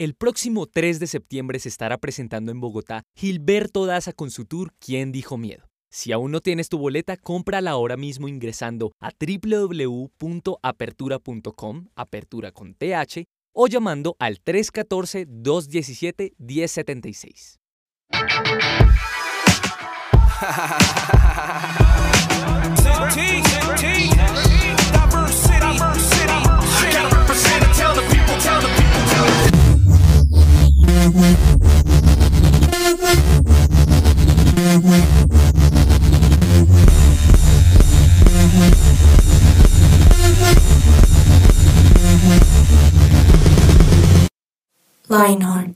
El próximo 3 de septiembre se estará presentando en Bogotá Gilberto Daza con su tour ¿Quién dijo miedo? Si aún no tienes tu boleta, cómprala ahora mismo ingresando a www.apertura.com, apertura con TH, o llamando al 314-217-1076. Lionheart.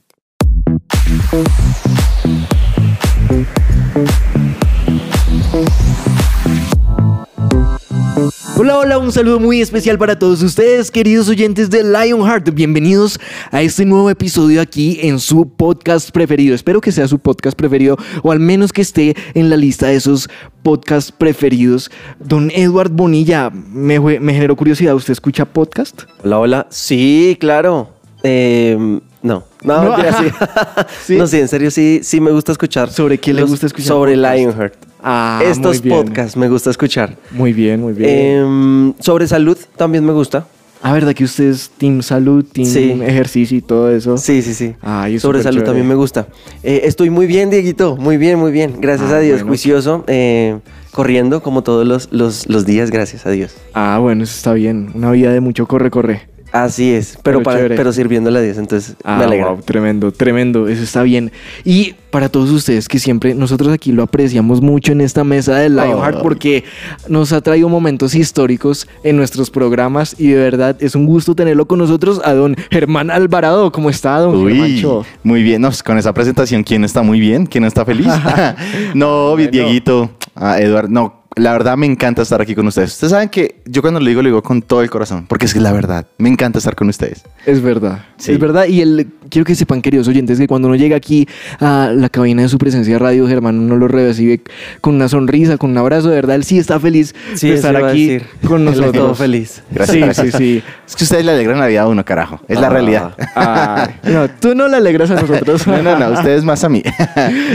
Hola, hola, un saludo muy especial para todos ustedes, queridos oyentes de Lionheart. Bienvenidos a este nuevo episodio aquí en su podcast preferido. Espero que sea su podcast preferido o al menos que esté en la lista de esos podcasts preferidos. Don Edward Bonilla, me, me generó curiosidad, ¿usted escucha podcast? Hola, hola. Sí, claro. Eh, no, no, No, mentira, sí. Sí. No, sí, en serio, sí, sí me gusta escuchar. ¿Sobre qué le gusta escuchar Sobre podcast? Lionheart. Ah, Estos muy bien. podcasts me gusta escuchar. Muy bien, muy bien. Em, sobre salud también me gusta. ah, ¿verdad que usted es Team Salud, Team Sí. Ejercicio y todo eso? Sí, sí, sí. Ay, es sobre salud chévere. también me gusta. Eh, estoy muy bien, Dieguito. Muy bien, muy bien. Gracias Ah, a Dios. bueno. Juicioso. eh, corriendo como todos los, los, los días. Gracias a Dios. Ah, bueno, eso está bien. Una vida de mucho corre, corre. Así es. Pero, Pero para, pero sirviéndole a Dios. Entonces Ah, me alegra. wow, tremendo, tremendo, eso está bien. Y para todos ustedes que siempre nosotros aquí lo apreciamos mucho en esta mesa de Lionheart Ay. porque nos ha traído momentos históricos en nuestros programas y de verdad es un gusto tenerlo con nosotros a don Germán Alvarado. ¿Cómo está, don Uy, Germancho? muy bien, no, pues, con esa presentación, ¿quién está muy bien? ¿Quién está feliz? no, Bueno. Dieguito, ah, Eduardo, no, la verdad me encanta estar aquí con ustedes. Ustedes saben que yo cuando lo digo, lo digo con todo el corazón, porque es que es la verdad, me encanta estar con ustedes. Es verdad, Sí. es verdad. Y el, quiero que sepan, queridos oyentes, que cuando uno llega aquí a la cabina de su presencia de radio, Germán, uno lo recibe con una sonrisa, con un abrazo. De verdad, él sí está feliz Sí, de estar a aquí con nosotros. todo feliz. Gracias, Sí, gracias. sí, sí. Es que ustedes le alegran la vida a uno, carajo. Es la Ah. realidad. Ay, no, tú no le alegras a nosotros. no, no, no, ustedes más a mí.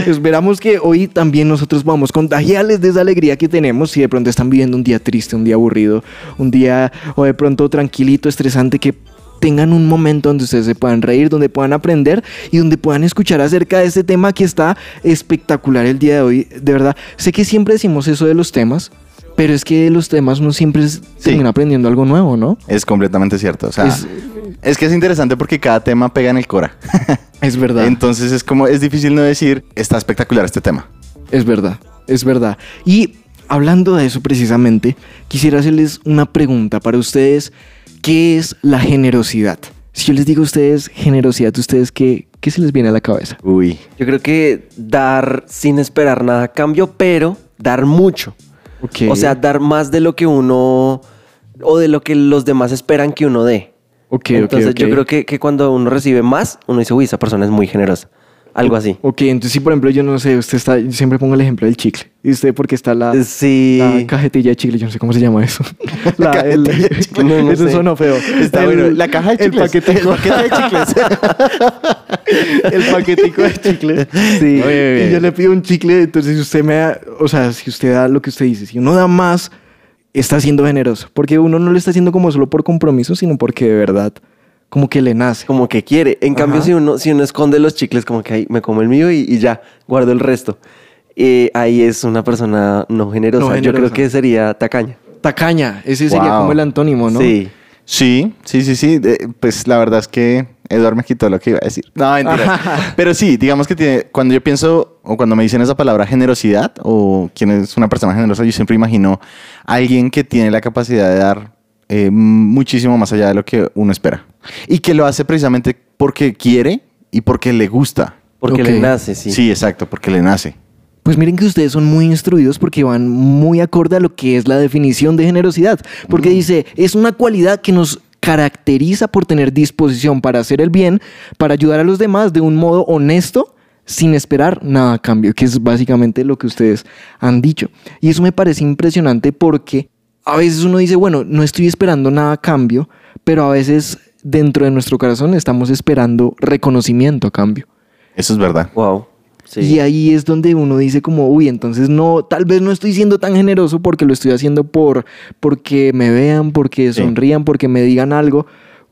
Esperamos que hoy también nosotros podamos contagiarles de esa alegría que tenemos si de pronto están viviendo un día triste, un día aburrido, un día o de pronto tranquilito, estresante, que tengan un momento donde ustedes se puedan reír, donde puedan aprender y donde puedan escuchar acerca de este tema que está espectacular el día de hoy. De verdad, sé que siempre decimos eso de los temas, pero es que de los temas uno siempre es- termina aprendiendo algo nuevo, ¿no? es completamente cierto. O sea, Es- es, que es interesante porque cada tema pega en el cora. Es verdad. Entonces es como, es difícil no decir, está espectacular este tema. Es verdad, es verdad. Y hablando de eso precisamente, quisiera hacerles una pregunta para ustedes. ¿Qué es la generosidad? Si yo les digo a ustedes generosidad, ¿ustedes qué, qué se les viene a la cabeza? Uy, Yo creo que dar sin esperar nada a cambio, pero dar mucho. O sea, dar más de lo que uno o de lo que los demás esperan que uno dé. ok, ok, Entonces yo creo que, que cuando uno recibe más, uno dice, uy, esa persona es muy generosa. Algo así. Ok, entonces si por ejemplo yo no sé, usted está, yo siempre pongo el ejemplo del chicle. ¿Y usted porque está la, Sí. la cajetilla de chicle? Yo no sé cómo se llama eso. La, cajetilla de chicle. No, no eso sé. sonó feo. Está bueno. La caja de el chicles. paquetico. El paquete de chicles. el paquetico de chicle. Sí. Y yo le pido un chicle, entonces si usted me da, o sea, si usted da lo que usted dice, si uno da más, está siendo generoso. Porque uno no lo está haciendo como solo por compromiso, sino porque de verdad, como que le nace. Como que quiere. En cambio, Ajá. si uno, si uno esconde los chicles, como que ahí me como el mío y, y ya, guardo el resto. Eh, ahí es una persona no generosa. No Yo creo que sería tacaña. Tacaña, ese sería Wow. como el antónimo, ¿no? Sí. Sí, sí, sí, sí. Eh, pues la verdad es que Eduardo me quitó lo que iba a decir. No, mentira. Pero sí, digamos que tiene, cuando yo pienso o cuando me dicen esa palabra generosidad o quién es una persona generosa, yo siempre imagino a alguien que tiene la capacidad de dar eh, muchísimo más allá de lo que uno espera. Y que lo hace precisamente porque quiere y porque le gusta. Porque le nace, sí. Sí, exacto, porque le nace. Pues miren que ustedes son muy instruidos porque van muy acorde a lo que es la definición de generosidad. Porque dice, es una cualidad que nos caracteriza por tener disposición para hacer el bien, para ayudar a los demás de un modo honesto, sin esperar nada a cambio, que es básicamente lo que ustedes han dicho. Y eso me parece impresionante porque a veces uno dice, bueno, no estoy esperando nada a cambio, pero a veces dentro de nuestro corazón estamos esperando reconocimiento a cambio. Eso es verdad. Wow. Sí. Y ahí es donde uno dice como, uy, entonces no, tal vez no estoy siendo tan generoso porque lo estoy haciendo por, porque me vean, porque Sí. sonrían, porque me digan algo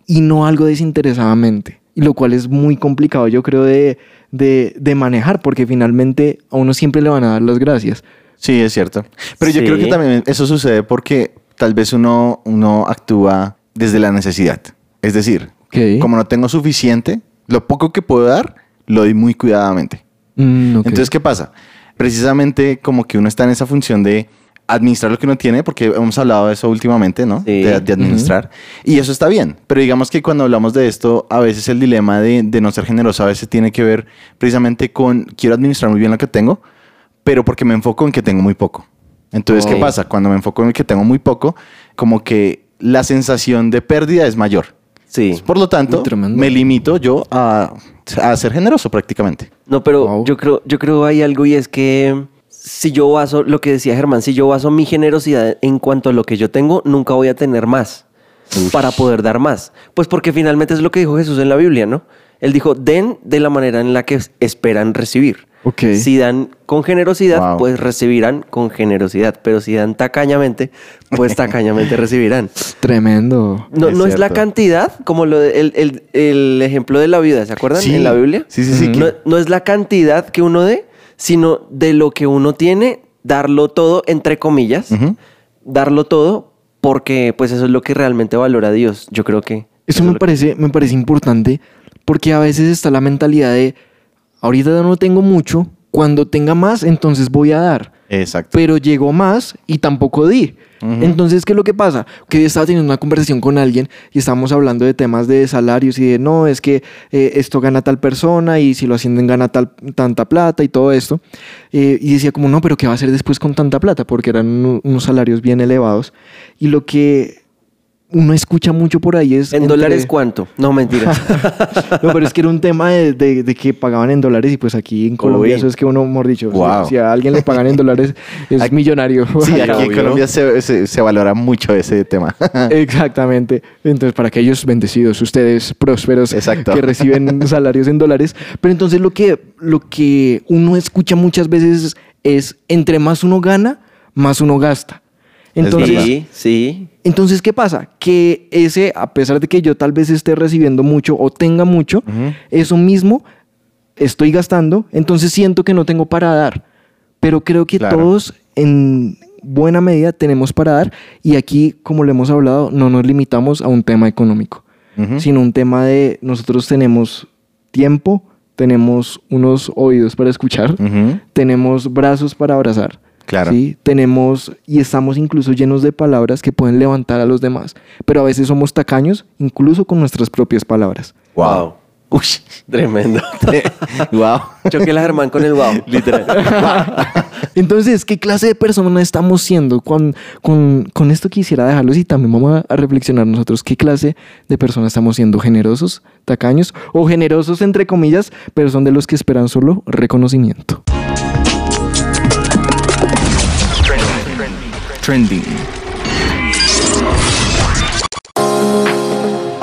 y no algo desinteresadamente. Y lo cual es muy complicado, yo creo, de, de, de manejar porque finalmente a uno siempre le van a dar las gracias. Sí, es cierto. Pero yo Sí. creo que también eso sucede porque tal vez uno, uno actúa desde la necesidad. Es decir, Ok. como no tengo suficiente, lo poco que puedo dar, lo doy muy cuidadamente. Mm, ok. Entonces, ¿qué pasa? Precisamente como que uno está en esa función de administrar lo que uno tiene, porque hemos hablado de eso últimamente, ¿no? Sí. De, de administrar. Y eso está bien. Pero digamos que cuando hablamos de esto, a veces el dilema de, de no ser generoso a veces tiene que ver precisamente con quiero administrar muy bien lo que tengo, pero porque me enfoco en que tengo muy poco. Entonces, ¿qué pasa? Cuando me enfoco en que tengo muy poco, como que la sensación de pérdida es mayor. Sí. Por lo tanto, me limito yo a, a ser generoso prácticamente. No, pero Wow. yo creo, yo creo hay algo y es que si yo baso, lo que decía Germán, si yo baso mi generosidad en cuanto a lo que yo tengo, nunca voy a tener más para poder dar más. Pues porque finalmente es lo que dijo Jesús en la Biblia, ¿no? Él dijo, den de la manera en la que esperan recibir. Ok. Si dan con generosidad, Wow. pues recibirán con generosidad. Pero si dan tacañamente, pues tacañamente recibirán. Tremendo. No, Es no es la cantidad, como lo de- el, el- el ejemplo de la viuda, ¿se acuerdan? Sí. En la Biblia. Sí, sí, sí. No, no es la cantidad que uno dé, sino de lo que uno tiene, darlo todo, entre comillas, darlo todo, porque pues eso es lo que realmente valora Dios. Yo creo que... Eso es me que- parece, me parece importante porque a veces está la mentalidad de ahorita no tengo mucho, cuando tenga más, entonces voy a dar. Exacto. Pero llegó más y tampoco di. Entonces, ¿qué es lo que pasa? Que yo estaba teniendo una conversación con alguien y estábamos hablando de temas de salarios y de no, es que eh, esto gana tal persona y si lo ascienden gana tal, tanta plata y todo esto. Eh, y decía como, no, pero ¿qué va a hacer después con tanta plata? Porque eran uno- unos salarios bien elevados. Y lo que uno escucha mucho por ahí es... ¿En entre- dólares cuánto? No, mentira. no, pero es que era un tema de, de- de que pagaban en dólares y pues aquí en Colombia Uy. eso es que uno, mejor dicho, si- Wow. si, a alguien le pagan en dólares es Aquí- millonario. Sí, aquí en. Colombia se, se- se valora mucho ese tema. Exactamente. Entonces, para aquellos bendecidos, ustedes prósperos Exacto. que reciben salarios en dólares. Pero entonces lo que, lo que uno escucha muchas veces es, entre más uno gana, más uno gasta. Entonces, sí, sí. entonces, ¿qué pasa? Que ese, a pesar de que yo tal vez esté recibiendo mucho o tenga mucho, eso mismo estoy gastando, entonces siento que no tengo para dar. Pero creo que Claro. todos en buena medida tenemos para dar y aquí, como lo hemos hablado, no nos limitamos a un tema económico, sino un tema de nosotros tenemos tiempo, tenemos unos oídos para escuchar, tenemos brazos para abrazar. Claro. ¿sí? Tenemos y estamos incluso llenos de palabras que pueden levantar a los demás, pero a veces somos tacaños incluso con nuestras propias palabras. Wow. Uy. Tremendo. wow. Choqué la Germán con el wow. Literal. Entonces, ¿qué clase de persona estamos siendo? Con, con, con esto quisiera dejarlos y también vamos a, reflexionar nosotros qué clase de personas estamos siendo, generosos, tacaños o generosos entre comillas, pero son de los que esperan solo reconocimiento.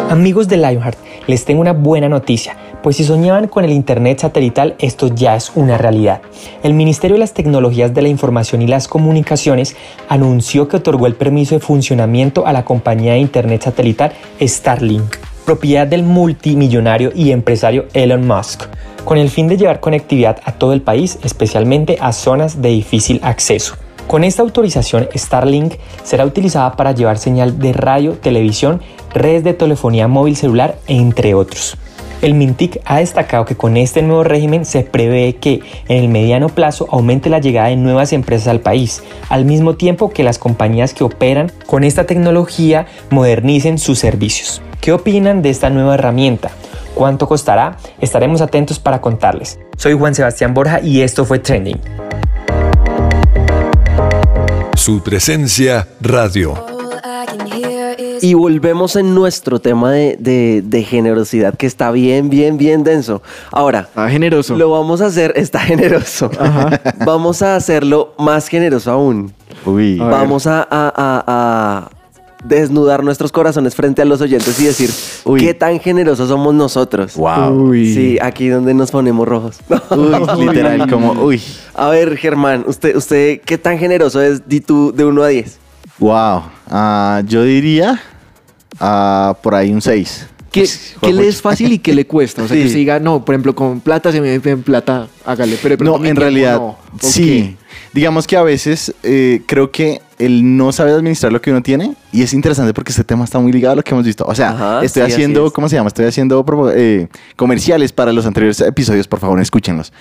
Amigos de Lionheart, les tengo una buena noticia, pues si soñaban con el Internet satelital, esto ya es una realidad. El Ministerio de las Tecnologías de la Información y las Comunicaciones anunció que otorgó el permiso de funcionamiento a la compañía de Internet satelital Starlink, propiedad del multimillonario y empresario Elon Musk, con el fin de llevar conectividad a todo el país, especialmente a zonas de difícil acceso. Con esta autorización, Starlink será utilizada para llevar señal de radio, televisión, redes de telefonía móvil celular, entre otros. El Mintic ha destacado que con este nuevo régimen se prevé que en el mediano plazo aumente la llegada de nuevas empresas al país, al mismo tiempo que las compañías que operan con esta tecnología modernicen sus servicios. ¿Qué opinan de esta nueva herramienta? ¿Cuánto costará? Estaremos atentos para contarles. Soy Juan Sebastián Borja y esto fue Trending. Su presencia radio. Y volvemos en nuestro tema de, de- de generosidad, que está bien, bien, bien denso. Ahora, Ah, generoso. lo vamos a hacer, está generoso. Vamos a hacerlo más generoso aún. Uy. A. Vamos a, a- a- a desnudar nuestros corazones frente a los oyentes y decir Uy. qué tan generosos somos nosotros. Wow. Uy. Sí, aquí donde nos ponemos rojos. Uy, literal, como, uy. A ver, Germán, usted, usted, ¿qué tan generoso es di tú de 1 a 10? Wow. Ah, yo diría ah, por ahí un 6. ¿Qué, qué le es fácil y qué le cuesta? O sea, que Sí. se diga, no, por ejemplo, con plata se me en plata, hágale. Pero, No, en realidad, no. ¿O sí. Digamos que a veces eh, creo que el no saber administrar lo que uno tiene, y es interesante porque este tema está muy ligado a lo que hemos visto. O sea, Ajá, estoy sí, haciendo, es. ¿cómo se llama? Estoy haciendo eh, comerciales para los anteriores episodios, por favor, escúchenlos.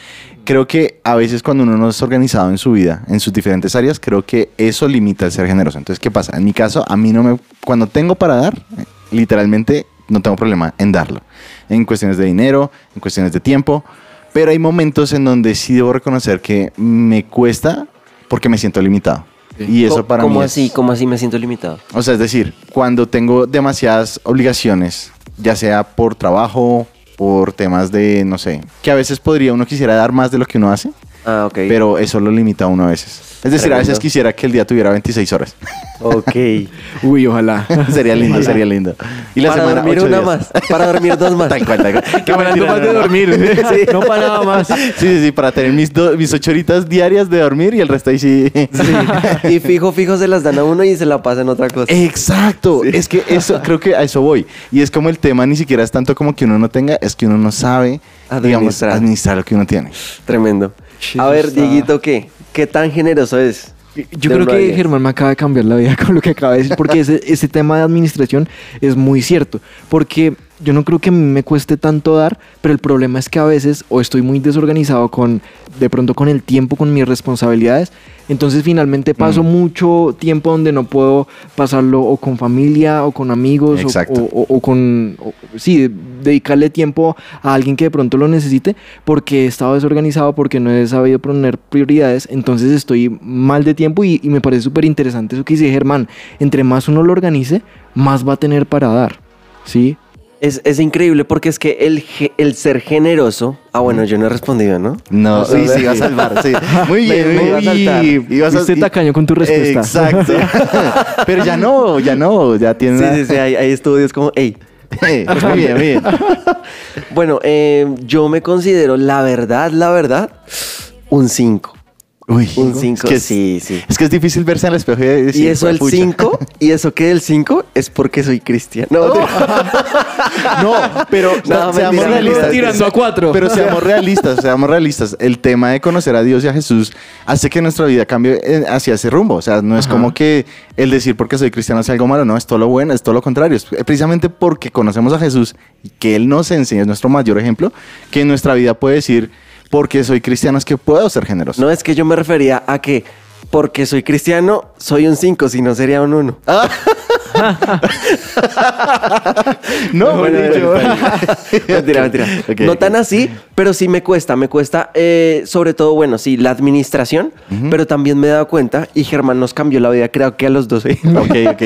Creo que a veces cuando uno no es organizado en su vida, en sus diferentes áreas, creo que eso limita el ser generoso. Entonces, ¿qué pasa? En mi caso, a mí no me... Cuando tengo para dar, eh, literalmente no tengo problema en darlo. En cuestiones de dinero, en cuestiones de tiempo. Pero hay momentos en donde sí debo reconocer que me cuesta porque me siento limitado. Y eso para ¿Cómo mí es- así? ¿Cómo así me siento limitado? o sea, es decir, cuando tengo demasiadas obligaciones, ya sea por trabajo, por temas de, no sé, que a veces podría uno quisiera dar más de lo que uno hace, Ah, ok. pero eso lo limita a uno a veces. Es decir, a veces quisiera que el día tuviera 26 horas. Ok. Uy, ojalá. sería lindo, sería lindo. Y la para semana, dormir ocho una días. más. Para dormir dos más. Tal cual, tal cual. Qué Hablando mentira, más no, de no. dormir. No para nada más. Sí, sí, sí, para tener mis, do- mis ocho horitas diarias de dormir y el resto ahí sí. Y fijo, fijo se las dan a uno y se la pasan otra cosa. Exacto, es que eso, creo que a eso voy. Y es como el tema ni siquiera es tanto como que uno no tenga, es que uno no sabe, digamos, Administrar. administrar lo que uno tiene. Tremendo. Sí, A ver, está- Dieguito, ¿qué? ¿Qué tan generoso es? Yo creo que. Germán me acaba de cambiar la vida con lo que acaba de decir, porque ese, ese tema de administración es muy cierto, porque yo no creo que a mí me cueste tanto dar, pero el problema es que a veces o estoy muy desorganizado con, de pronto con el tiempo, con mis responsabilidades, entonces finalmente paso Mm. mucho tiempo donde no puedo pasarlo o con familia o con amigos o, o- o con, o- sí, dedicarle tiempo a alguien que de pronto lo necesite porque he estado desorganizado, porque no he sabido poner prioridades, entonces estoy mal de tiempo y, y me parece súper interesante eso que dice Germán, entre más uno lo organice, más va a tener para dar, ¿sí? Es, es increíble porque es que el, el ser generoso. Ah, bueno, yo no he respondido, ¿no? No, sí, sí, iba a salvar, sí. Muy bien, Me- me iba a muy saltar. bien. Ibas a- tacaño con tu respuesta. Exacto. Pero ya no, ya no, ya tiene. Sí, sí, sí, hay, hay estudios como, hey. Muy bien, muy bien. Bueno, eh, yo me considero, la verdad, la verdad, un 5. Uy, Un 5, es que es- sí, sí. Es que es difícil verse en el espejo y decir, y eso el "Pucha". 5, y eso que el 5 es porque soy cristiano. No, No, pero No, seamos mentira, realistas. tirando a cuatro. Pero seamos realistas, seamos realistas. El tema de conocer a Dios y a Jesús hace que nuestra vida cambie eh, hacia ese rumbo. O sea, no es Ajá. como que el decir porque soy cristiano sea algo malo, no, es todo lo bueno, es todo lo contrario. Es precisamente porque conocemos a Jesús y que Él nos enseña, es nuestro mayor ejemplo, que en nuestra vida puede decir, porque soy cristiano es que puedo ser generoso. no es que yo me refería a que porque soy cristiano, soy un 5, si no sería un 1. no, Bueno, bueno, mentira, mentira. No tan así, pero sí me cuesta, me cuesta, eh, sobre todo, bueno, sí, la administración, pero también me he dado cuenta, y Germán nos cambió la vida, creo que a los 12. Ok, ok.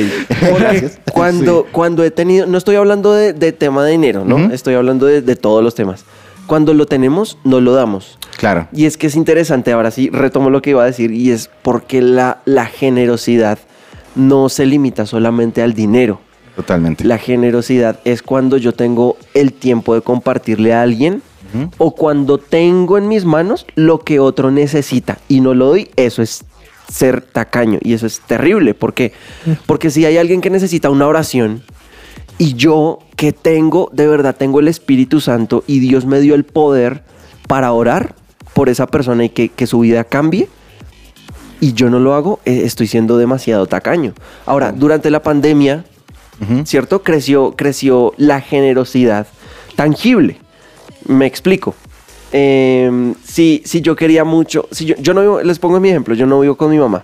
Porque cuando, cuando he tenido, no estoy hablando de, de tema de dinero, ¿no? Estoy hablando de, de todos los temas. Cuando lo tenemos, no lo damos. Claro. Y es que es interesante, ahora sí, retomo lo que iba a decir, y es porque la, la generosidad no se limita solamente al dinero. Totalmente. La generosidad es cuando yo tengo el tiempo de compartirle a alguien o cuando tengo en mis manos lo que otro necesita y no lo doy, eso es ser tacaño y eso es terrible. ¿Por qué? Porque si hay alguien que necesita una oración y yo que tengo, de verdad tengo el Espíritu Santo y Dios me dio el poder para orar por esa persona y que, que su vida cambie, y yo no lo hago, eh, estoy siendo demasiado tacaño. Ahora, durante la pandemia. ¿cierto? Creció, creció la generosidad tangible. Me explico. Eh, si, yo quería mucho, si yo, yo no vivo, les pongo mi ejemplo, yo no vivo con mi mamá.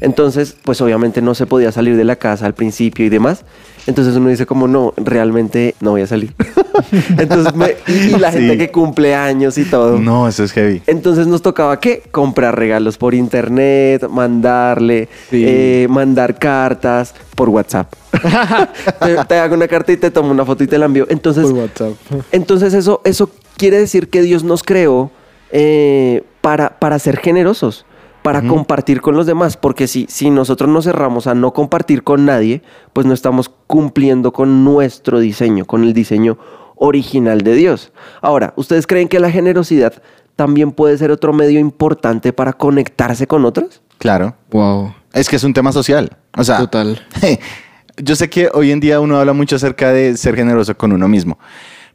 Entonces, pues obviamente no se podía salir de la casa al principio y demás. Entonces uno dice como, no, realmente no voy a salir. Entonces, me- y, y la gente Sí. que cumple años y todo. No, eso es heavy. Entonces nos tocaba qué? Comprar regalos por internet, mandarle, Sí. eh, mandar cartas por WhatsApp. te, te hago una carta y te tomo una foto y te la envío. Entonces, Por WhatsApp. entonces eso, eso quiere decir que Dios nos creó eh, para, para ser generosos. para compartir con los demás, porque si, si nosotros nos cerramos a no compartir con nadie, pues no estamos cumpliendo con nuestro diseño, con el diseño original de Dios. Ahora, ¿ustedes creen que la generosidad también puede ser otro medio importante para conectarse con otros? Claro. Wow. Es que es un tema social. O sea, Total. yo sé que hoy en día uno habla mucho acerca de ser generoso con uno mismo,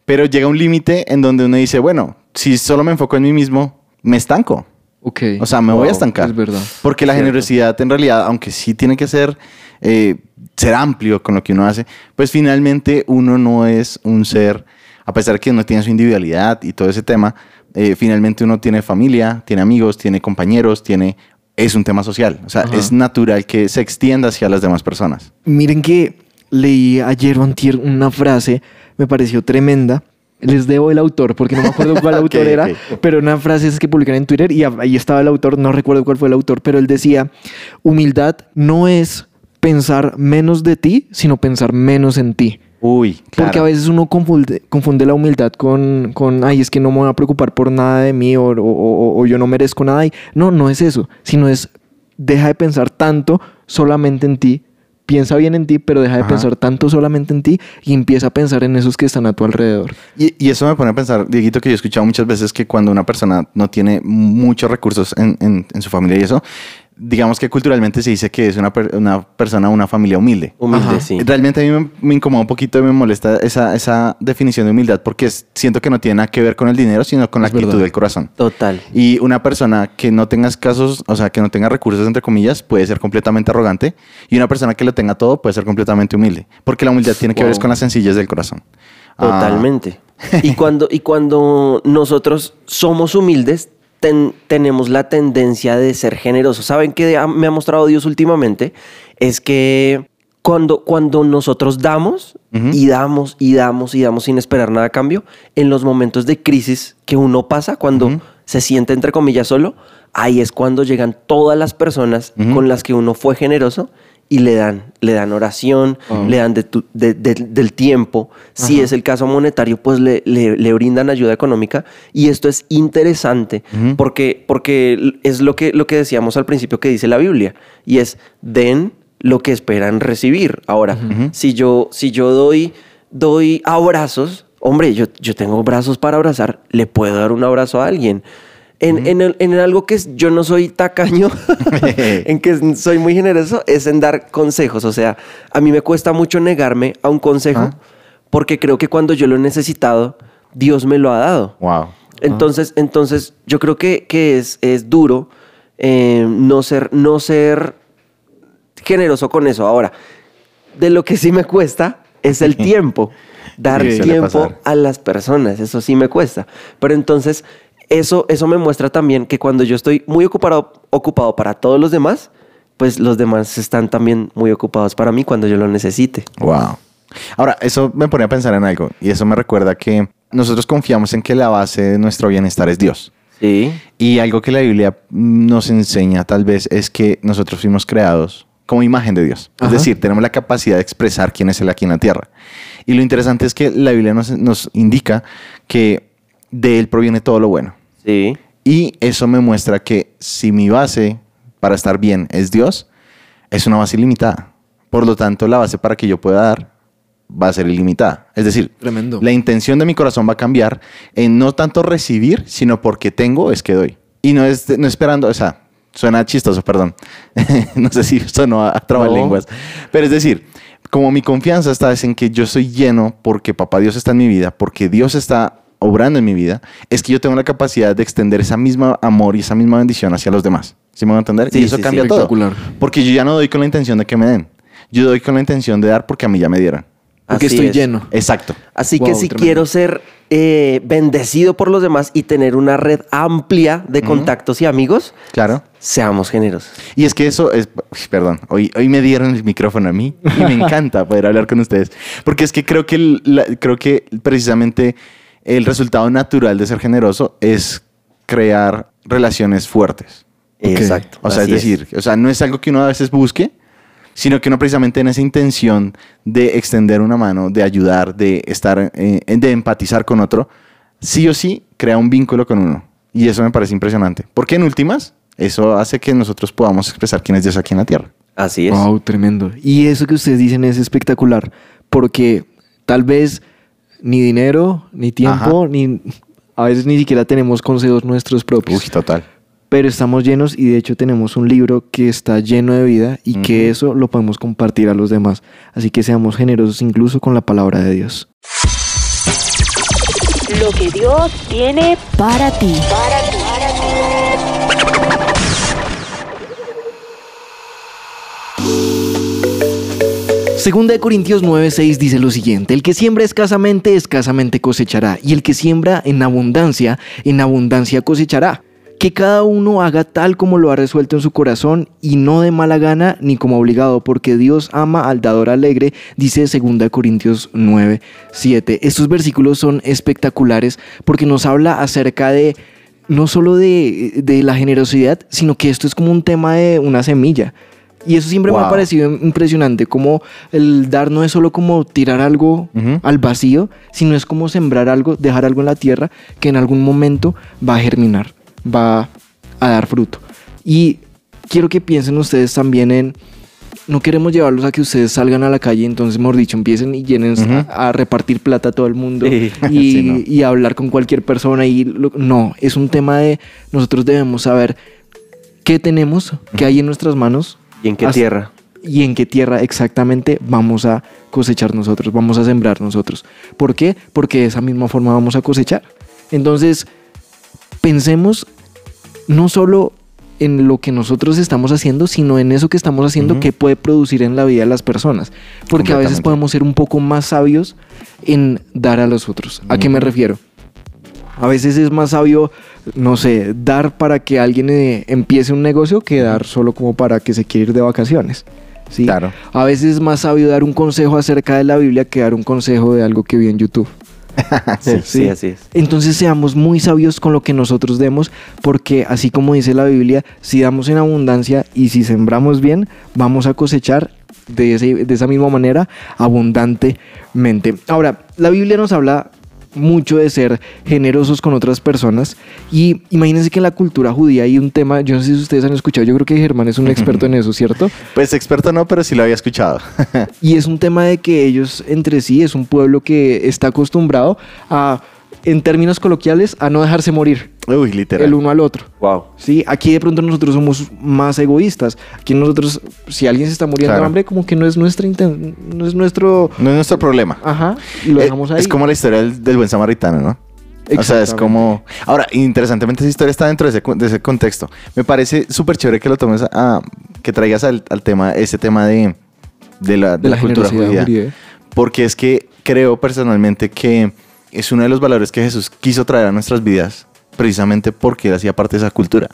pero llega un límite en donde uno dice, bueno, si solo me enfoco en mí mismo, me estanco. Ok. O sea, me voy a estancar. Es verdad. Porque la Cierto. generosidad, en realidad, aunque sí tiene que ser, eh, ser amplio con lo que uno hace, pues finalmente uno no es un ser, a pesar de que uno tiene su individualidad y todo ese tema, eh, finalmente uno tiene familia, tiene amigos, tiene compañeros, tiene... Es un tema social. O sea, Ajá. es natural que se extienda hacia las demás personas. Miren que leí ayer o antier una frase, me pareció tremenda. Les debo el autor, porque no me acuerdo cuál autor era, pero una frase es que publican en Twitter y ahí estaba el autor, no recuerdo cuál fue el autor, pero él decía, humildad no es pensar menos de ti, sino pensar menos en ti. Uy, claro. Porque a veces uno confunde, confunde la humildad con, con, ay, es que no me voy a preocupar por nada de mí o, o- o- o yo no merezco nada. Y no, no es eso, sino es, deja de pensar tanto solamente en ti, piensa bien en ti, pero deja de Ajá. pensar tanto solamente en ti y empieza a pensar en esos que están a tu alrededor. Y, y eso me pone a pensar, Dieguito, que yo he escuchado muchas veces que cuando una persona no tiene muchos recursos en, en- en su familia y eso, digamos que culturalmente se dice que es una, per- una persona, una familia humilde. Humilde, Ajá. sí. Realmente a mí me, me incomoda un poquito y me molesta esa, esa definición de humildad porque es- siento que no tiene nada que ver con el dinero, sino con la Es actitud verdad. del corazón. Total. Y una persona que no tenga casos, o sea, que no tenga recursos, entre comillas, puede ser completamente arrogante. Y una persona que lo tenga todo puede ser completamente humilde. Porque la humildad tiene que ver Wow. con la sencillez del corazón. Ah, Totalmente. y, cuando, y cuando nosotros somos humildes, ten- tenemos la tendencia de ser generosos. ¿Saben qué me ha mostrado Dios últimamente? Es que cuando, cuando nosotros damos y damos y damos y damos sin esperar nada a cambio, en los momentos de crisis que uno pasa, cuando se siente entre comillas solo, ahí es cuando llegan todas las personas con las que uno fue generoso y le dan, le dan oración, Oh. le dan de tu- de- de- del tiempo. Si Ajá. es el caso monetario, pues le, le- le brindan ayuda económica. Y esto es interesante porque, porque es lo que, lo que decíamos al principio que dice la Biblia. Y es, den lo que esperan recibir. Ahora, si yo, si yo doy, doy abrazos, hombre, yo, yo tengo brazos para abrazar, le puedo dar un abrazo a alguien. En, en el- en algo que yo no soy tacaño, en que soy muy generoso, es en dar consejos. O sea, a mí me cuesta mucho negarme a un consejo porque creo que cuando yo lo he necesitado, Dios me lo ha dado. Wow. Entonces, entonces yo creo que, que es, es duro eh, no, ser, no ser generoso con eso. Ahora, de lo que sí me cuesta es el tiempo. Dar Sí, tiempo a las personas, eso sí me cuesta. Pero entonces, eso, eso me muestra también que cuando yo estoy muy ocupado, ocupado para todos los demás, pues los demás están también muy ocupados para mí cuando yo lo necesite. Wow. Ahora, eso me pone a pensar en algo y eso me recuerda que nosotros confiamos en que la base de nuestro bienestar es Dios. Sí. Y algo que la Biblia nos enseña tal vez es que nosotros fuimos creados como imagen de Dios. Ajá. Es decir, tenemos la capacidad de expresar quién es Él aquí en la tierra. Y lo interesante es que la Biblia nos, nos indica que de Él proviene todo lo bueno. Sí. Y eso me muestra que si mi base para estar bien es Dios, es una base ilimitada. Por lo tanto, la base para que yo pueda dar va a ser ilimitada. Es decir, Tremendo. la intención de mi corazón va a cambiar en no tanto recibir, sino porque tengo es que doy. Y no es no esperando, o sea, suena chistoso, perdón. no sé si sonó a, trabalenguas. Pero es decir, como mi confianza está es en que yo soy lleno porque papá Dios está en mi vida, porque Dios está obrando en mi vida, es que yo tengo la capacidad de extender esa misma amor y esa misma bendición hacia los demás. ¿Sí me van a entender? Sí, y eso sí, sí. cambia todo. Porque yo ya no doy con la intención de que me den. Yo doy con la intención de dar porque a mí ya me dieron. Porque Así estoy es. lleno. Exacto. Así Wow, que si tremendo. quiero ser eh, bendecido por los demás y tener una red amplia de contactos y amigos, Claro. seamos generosos. Y es que eso es, perdón, hoy, hoy me dieron el micrófono a mí y me encanta poder hablar con ustedes. Porque es que creo que, la- creo que precisamente el resultado natural de ser generoso es crear relaciones fuertes. Exacto. O sea, es decir, o sea, no es algo que uno a veces busque, sino que uno precisamente en esa intención de extender una mano, de ayudar, de estar, eh, de empatizar con otro, sí o sí crea un vínculo con uno. Y eso me parece impresionante. Porque en últimas, eso hace que nosotros podamos expresar quién es Dios aquí en la tierra. Así es. Wow, tremendo. Y eso que ustedes dicen es espectacular, porque tal vez ni dinero, ni tiempo, Ajá. ni a veces ni siquiera tenemos consejos nuestros propios. Uy, total. pero estamos llenos y de hecho tenemos un libro que está lleno de vida y que eso lo podemos compartir a los demás. Así que seamos generosos incluso con la palabra de Dios. Lo que Dios tiene para ti. Segunda de Corintios 9:6 dice lo siguiente, el que siembra escasamente, escasamente cosechará, y el que siembra en abundancia, en abundancia cosechará. Que cada uno haga tal como lo ha resuelto en su corazón y no de mala gana ni como obligado, porque Dios ama al dador alegre, dice 2 Corintios 9:7. Estos versículos son espectaculares porque nos habla acerca de no solo de, de la generosidad, sino que esto es como un tema de una semilla. Y eso siempre me ha Wow. parecido impresionante, como el dar no es solo como tirar algo Ujú. al vacío, sino es como sembrar algo, dejar algo en la tierra que en algún momento va a germinar, va a dar fruto. Y quiero que piensen ustedes también en, no queremos llevarlos a que ustedes salgan a la calle, entonces, mejor dicho, empiecen y llenen Ujú. a, a repartir plata a todo el mundo Sí. y, Sí, no. y hablar con cualquier persona. Y lo- no, es un tema de nosotros debemos saber qué tenemos, qué hay en nuestras manos ¿Y en qué Hasta- tierra? y en qué tierra exactamente vamos a cosechar nosotros, vamos a sembrar nosotros. ¿Por qué? Porque de esa misma forma vamos a cosechar. Entonces, pensemos no solo en lo que nosotros estamos haciendo, sino en eso que estamos haciendo que puede producir en la vida de las personas. Porque a veces podemos ser un poco más sabios en dar a los otros. ¿A qué me refiero? A veces es más sabio, no sé, dar para que alguien eh, empiece un negocio que dar solo como para que se quiera ir de vacaciones. ¿sí? Claro. A veces es más sabio dar un consejo acerca de la Biblia que dar un consejo de algo que vi en YouTube. Sí, sí. así es. Entonces seamos muy sabios con lo que nosotros demos, porque así como dice la Biblia, si damos en abundancia y si sembramos bien, vamos a cosechar de, ese- de esa misma manera abundantemente. Ahora, la Biblia nos habla mucho de ser generosos con otras personas y imagínense que en la cultura judía hay un tema, yo no sé si ustedes han escuchado, yo creo que Germán es un experto en eso, ¿cierto? Pues experto no, pero sí lo había escuchado. Y es un tema de que ellos entre sí es un pueblo que está acostumbrado a, en términos coloquiales, a no dejarse morir Uy, literal. el uno al otro. Wow. Sí, aquí de pronto nosotros somos más egoístas. Aquí nosotros, si alguien se está muriendo Claro. de hambre, como que no es nuestra inten- no es nuestro, No es nuestro problema. ajá, y lo Eh, dejamos ahí. Es como la historia del, del buen samaritano, ¿no? O sea, es Exactamente. como... Ahora, interesantemente esa historia está dentro de ese, de ese contexto. Me parece súper chévere que lo tomes a... que traigas al, al tema, ese tema de, de la, de de la la cultura generosidad judía. judía. Porque es que creo personalmente que es uno de los valores que Jesús quiso traer a nuestras vidas precisamente porque él hacía parte de esa cultura.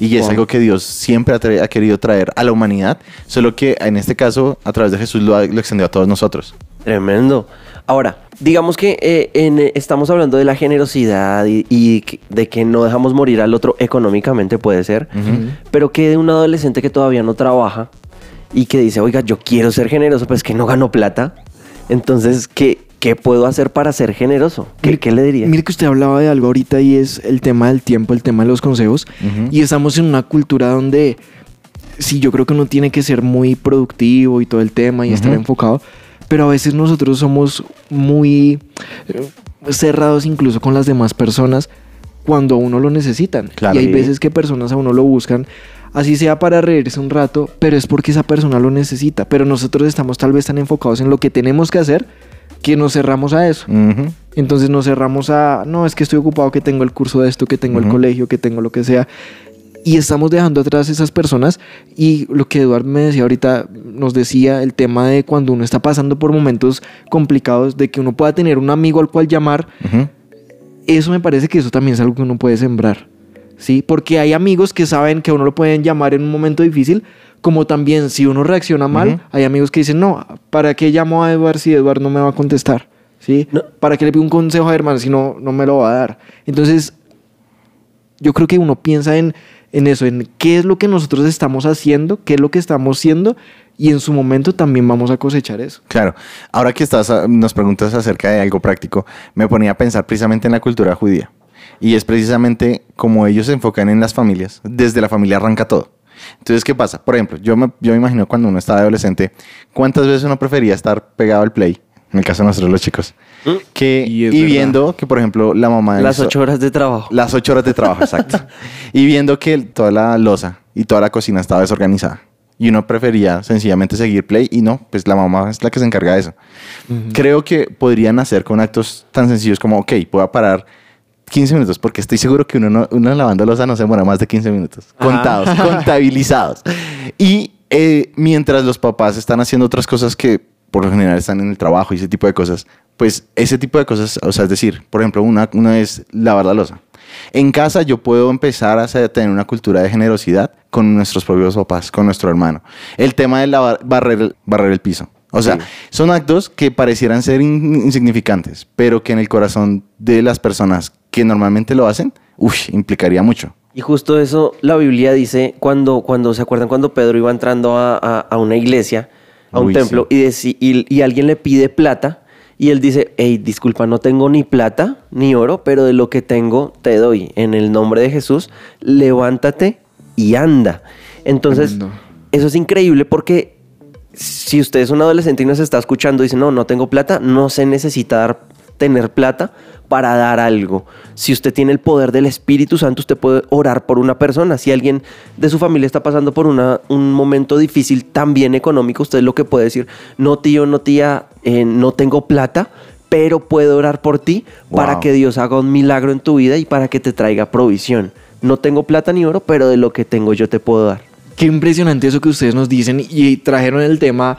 Y es Wow. algo que Dios siempre ha, querido traer a la humanidad, solo que en este caso, a través de Jesús, lo, ha- lo extendió a todos nosotros. Tremendo. Ahora, digamos que eh, en, eh, estamos hablando de la generosidad y, de que no dejamos morir al otro económicamente, puede ser, pero que de un adolescente que todavía no trabaja y que dice, oiga, yo quiero ser generoso, pero es que no gano plata. Entonces, ¿qué, qué puedo hacer para ser generoso? ¿Qué, Mire- qué le diría? Mire que usted hablaba de algo ahorita y es el tema del tiempo, el tema de los consejos. Ujú. Y estamos en una cultura donde sí, yo creo que uno tiene que ser muy productivo y todo el tema y estar Ujú. enfocado, pero a veces nosotros somos muy eh, cerrados incluso con las demás personas cuando a uno lo necesitan. Claro. y hay Sí. veces que personas a uno lo buscan, así sea para reírse un rato, pero es porque esa persona lo necesita. Pero nosotros estamos tal vez tan enfocados en lo que tenemos que hacer que nos cerramos a eso. Entonces nos cerramos a, no, es que estoy ocupado, que tengo el curso de esto, que tengo el colegio, que tengo lo que sea. Y estamos dejando atrás esas personas. Y lo que Eduard me decía ahorita, nos decía el tema de cuando uno está pasando por momentos complicados, de que uno pueda tener un amigo al cual llamar. Eso me parece que eso también es algo que uno puede sembrar. ¿Sí? Porque hay amigos que saben que a uno lo pueden llamar en un momento difícil, como también si uno reacciona mal, hay amigos que dicen, no, ¿para qué llamo a Eduard si Eduard no me va a contestar? ¿Sí? No. ¿Para qué le pido un consejo a hermano si no, no me lo va a dar? Entonces, yo creo que uno piensa en, en eso, en qué es lo que nosotros estamos haciendo, qué es lo que estamos siendo, y en su momento también vamos a cosechar eso. Claro. Ahora que estás, ah, nos preguntas acerca de algo práctico, me ponía a pensar precisamente en la cultura judía. Y es precisamente como ellos se enfocan en las familias. Desde la familia arranca todo. Entonces, ¿qué pasa? Por ejemplo, yo me, yo me imagino cuando uno estaba adolescente, ¿cuántas veces uno prefería estar pegado al play? En el caso de nosotros los chicos. Que, Y y, viendo que, por ejemplo, la mamá... Las hizo- ocho horas de trabajo. Las ocho horas de trabajo, exacto. y viendo que toda la losa y toda la cocina estaba desorganizada. Y uno prefería sencillamente seguir play y no, pues la mamá es la que se encarga de eso. Creo que podrían hacer con actos tan sencillos como, ok, puedo parar 15 minutos, porque estoy seguro que uno, no, uno lavando losa no se demora más de 15 minutos. Contados, contabilizados. Y eh, mientras los papás están haciendo otras cosas que por lo general están en el trabajo y ese tipo de cosas, pues ese tipo de cosas, o sea, es decir, por ejemplo, una, una es lavar la losa. En casa yo puedo empezar a tener una cultura de generosidad con nuestros propios papás, con nuestro hermano. El tema de lavar, barrer, barrer el piso. O sea, Sí. son actos que parecieran ser in- insignificantes, pero que en el corazón de las personas que normalmente lo hacen, uff, implicaría mucho. Y justo eso, la Biblia dice, cuando, cuando ¿se acuerdan cuando Pedro iba entrando a, a- a una iglesia, a un Uy, templo, y, deci- y, y alguien le pide plata, y él dice, hey, disculpa, no tengo ni plata ni oro, pero de lo que tengo te doy. En el nombre de Jesús, levántate y anda. Entonces, Tremendo. eso es increíble porque si usted es un adolescente y nos está escuchando y dice, no, no tengo plata, no se necesita dar, tener plata para dar algo. Si usted tiene el poder del Espíritu Santo, usted puede orar por una persona. Si alguien de su familia está pasando por una, un momento difícil, también económico, usted lo que puede decir, no tío, no tía, eh, no tengo plata, pero puedo orar por ti para que Dios haga un milagro en tu vida y para que te traiga provisión. No tengo plata ni oro, pero de lo que tengo yo te puedo dar. Qué impresionante eso que ustedes nos dicen y trajeron el tema,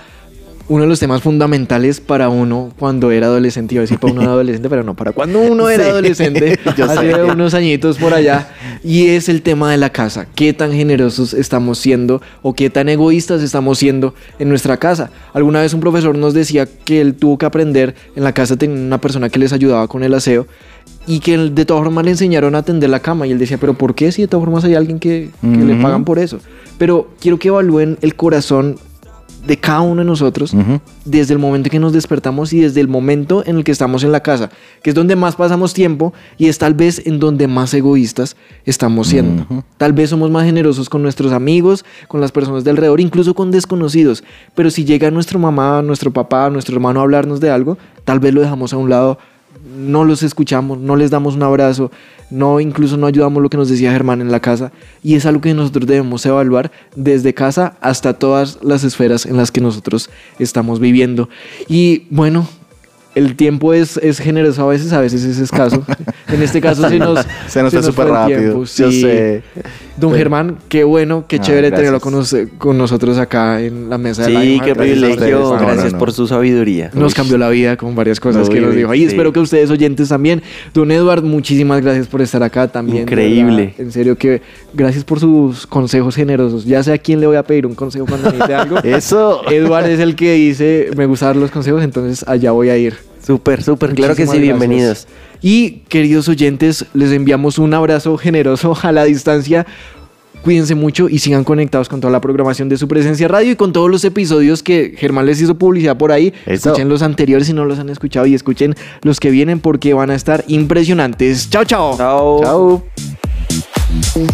uno de los temas fundamentales para uno cuando era adolescente. Iba a decir para uno adolescente, pero no, para cuando uno era Sí, adolescente, yo hace unos añitos por allá. Y es el tema de la casa. ¿Qué tan generosos estamos siendo o qué tan egoístas estamos siendo en nuestra casa? Alguna vez un profesor nos decía que él tuvo que aprender, en la casa tenía una persona que les ayudaba con el aseo y que de todas formas le enseñaron a tender la cama y él decía, pero ¿por qué si de todas formas hay alguien que, que le pagan por eso? Pero quiero que evalúen el corazón de cada uno de nosotros desde el momento que nos despertamos y desde el momento en el que estamos en la casa, que es donde más pasamos tiempo y es tal vez en donde más egoístas estamos siendo. Tal vez somos más generosos con nuestros amigos, con las personas de alrededor, incluso con desconocidos, pero si llega nuestra mamá, nuestro papá, nuestro hermano a hablarnos de algo, tal vez lo dejamos a un lado, no los escuchamos, no les damos un abrazo, no incluso no ayudamos lo que nos decía Germán en la casa y es algo que nosotros debemos evaluar desde casa hasta todas las esferas en las que nosotros estamos viviendo. Y bueno, el tiempo es, es generoso a veces, a veces es escaso. En este caso se nos, Se nos fue súper el rápido. tiempo, Yo sí. sé. Don Germán, qué bueno, qué Ah, chévere tenerlo con, nos- con nosotros acá en la mesa de Sí, Lionheart. qué gracias a privilegio. Gracias no, no. por su sabiduría. Nos Uy. cambió la vida con varias cosas Uy, que nos dijo. Y sí. espero que ustedes oyentes también. Don Edward, muchísimas gracias por estar acá también. de Increíble. verdad. En serio que gracias por sus consejos generosos. Ya sé a quién le voy a pedir un consejo cuando necesite algo. Eso. Edward es el que dice, me gusta dar los consejos, entonces allá voy a ir. Súper, súper. Claro que sí, bienvenidos. Y queridos oyentes, les enviamos un abrazo generoso a la distancia. Cuídense mucho y sigan conectados con toda la programación de su presencia radio y con todos los episodios que Germán les hizo publicidad por ahí. Eso. Escuchen los anteriores si no los han escuchado y escuchen los que vienen porque van a estar impresionantes. Chao, chao. Chao. Chao.